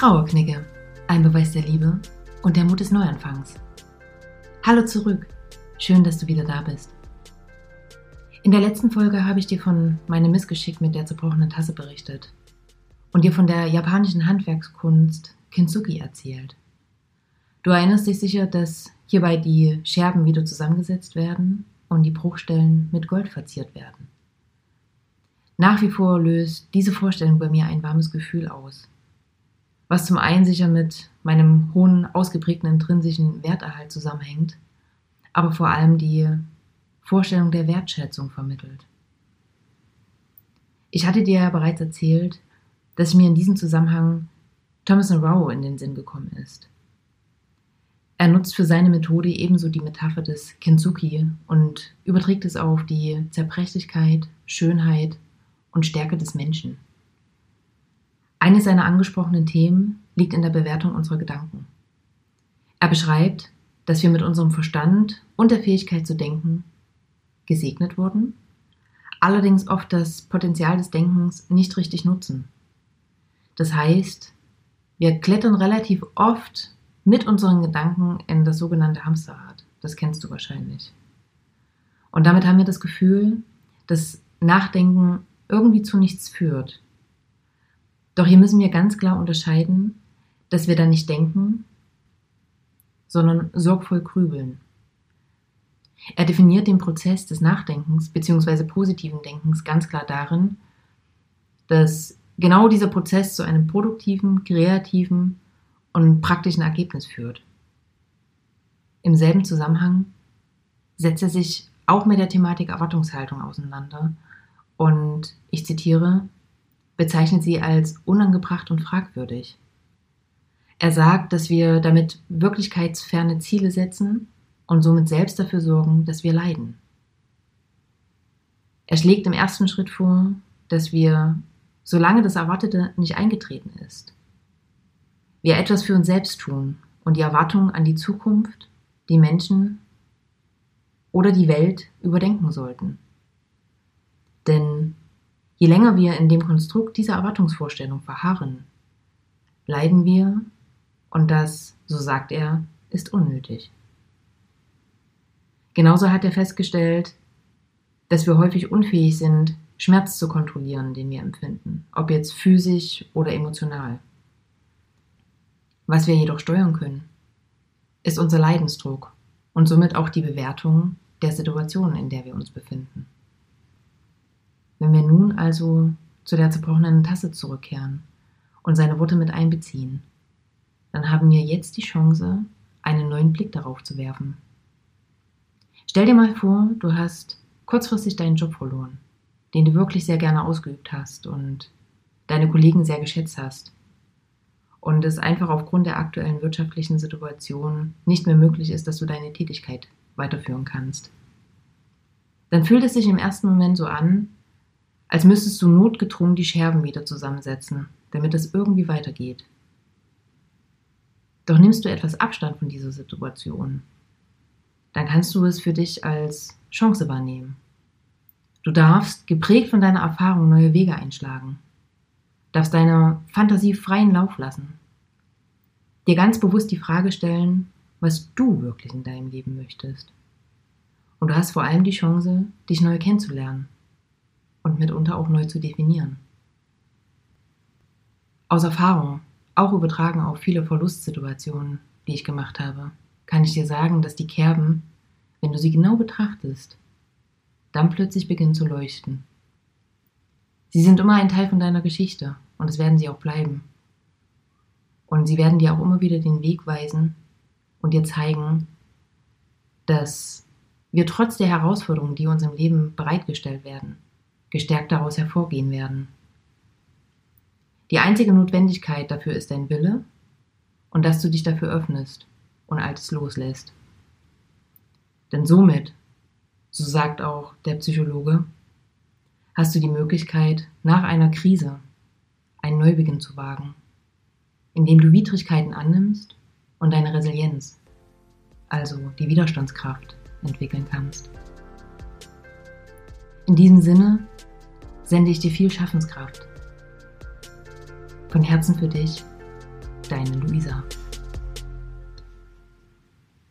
Trauerknicke, ein Beweis der Liebe und der Mut des Neuanfangs. Hallo zurück, schön, dass du wieder da bist. In der letzten Folge habe ich dir von meinem Missgeschick mit der zerbrochenen Tasse berichtet und dir von der japanischen Handwerkskunst Kintsugi erzählt. Du erinnerst dich sicher, dass hierbei die Scherben wieder zusammengesetzt werden und die Bruchstellen mit Gold verziert werden. Nach wie vor löst diese Vorstellung bei mir ein warmes Gefühl aus, was zum einen sicher mit meinem hohen, ausgeprägten intrinsischen Werterhalt zusammenhängt, aber vor allem die Vorstellung der Wertschätzung vermittelt. Ich hatte dir ja bereits erzählt, dass mir in diesem Zusammenhang Thomas Rowe in den Sinn gekommen ist. Er nutzt für seine Methode ebenso die Metapher des Kintsugi und überträgt es auf die Zerbrechlichkeit, Schönheit und Stärke des Menschen. Eines seiner angesprochenen Themen liegt in der Bewertung unserer Gedanken. Er beschreibt, dass wir mit unserem Verstand und der Fähigkeit zu denken gesegnet wurden, allerdings oft das Potenzial des Denkens nicht richtig nutzen. Das heißt, wir klettern relativ oft mit unseren Gedanken in das sogenannte Hamsterrad. Das kennst du wahrscheinlich. Und damit haben wir das Gefühl, dass Nachdenken irgendwie zu nichts führt doch hier müssen wir ganz klar unterscheiden, dass wir da nicht denken, sondern sorgvoll grübeln. Er definiert den Prozess des Nachdenkens bzw. positiven Denkens ganz klar darin, dass genau dieser Prozess zu einem produktiven, kreativen und praktischen Ergebnis führt. Im selben Zusammenhang setzt er sich auch mit der Thematik Erwartungshaltung auseinander und ich zitiere, bezeichnet sie als unangebracht und fragwürdig. Er sagt, dass wir damit wirklichkeitsferne Ziele setzen und somit selbst dafür sorgen, dass wir leiden. Er schlägt im ersten Schritt vor, dass wir, solange das Erwartete nicht eingetreten ist, wir etwas für uns selbst tun und die Erwartungen an die Zukunft, die Menschen oder die Welt überdenken sollten. Denn Je länger wir in dem Konstrukt dieser Erwartungsvorstellung verharren, leiden wir und das, so sagt er, ist unnötig. Genauso hat er festgestellt, dass wir häufig unfähig sind, Schmerz zu kontrollieren, den wir empfinden, ob jetzt physisch oder emotional. Was wir jedoch steuern können, ist unser Leidensdruck und somit auch die Bewertung der Situation, in der wir uns befinden. Wenn wir nun also zu der zerbrochenen Tasse zurückkehren und seine Worte mit einbeziehen, dann haben wir jetzt die Chance, einen neuen Blick darauf zu werfen. Stell dir mal vor, du hast kurzfristig deinen Job verloren, den du wirklich sehr gerne ausgeübt hast und deine Kollegen sehr geschätzt hast. Und es einfach aufgrund der aktuellen wirtschaftlichen Situation nicht mehr möglich ist, dass du deine Tätigkeit weiterführen kannst. Dann fühlt es sich im ersten Moment so an, als müsstest du notgedrungen die Scherben wieder zusammensetzen, damit es irgendwie weitergeht. Doch nimmst du etwas Abstand von dieser Situation, dann kannst du es für dich als Chance wahrnehmen. Du darfst, geprägt von deiner Erfahrung, neue Wege einschlagen, darfst deiner Fantasie freien Lauf lassen, dir ganz bewusst die Frage stellen, was du wirklich in deinem Leben möchtest. Und du hast vor allem die Chance, dich neu kennenzulernen und mitunter auch neu zu definieren. Aus Erfahrung, auch übertragen auf viele Verlustsituationen, die ich gemacht habe, kann ich dir sagen, dass die Kerben, wenn du sie genau betrachtest, dann plötzlich beginnen zu leuchten. Sie sind immer ein Teil von deiner Geschichte und es werden sie auch bleiben. Und sie werden dir auch immer wieder den Weg weisen und dir zeigen, dass wir trotz der Herausforderungen, die uns im Leben bereitgestellt werden, gestärkt daraus hervorgehen werden. Die einzige Notwendigkeit dafür ist dein Wille und dass du dich dafür öffnest und Altes loslässt. Denn somit, so sagt auch der Psychologe, hast du die Möglichkeit, nach einer Krise einen Neubeginn zu wagen, indem du Widrigkeiten annimmst und deine Resilienz, also die Widerstandskraft, entwickeln kannst. In diesem Sinne sende ich dir viel Schaffenskraft. Von Herzen für dich, deine Luisa.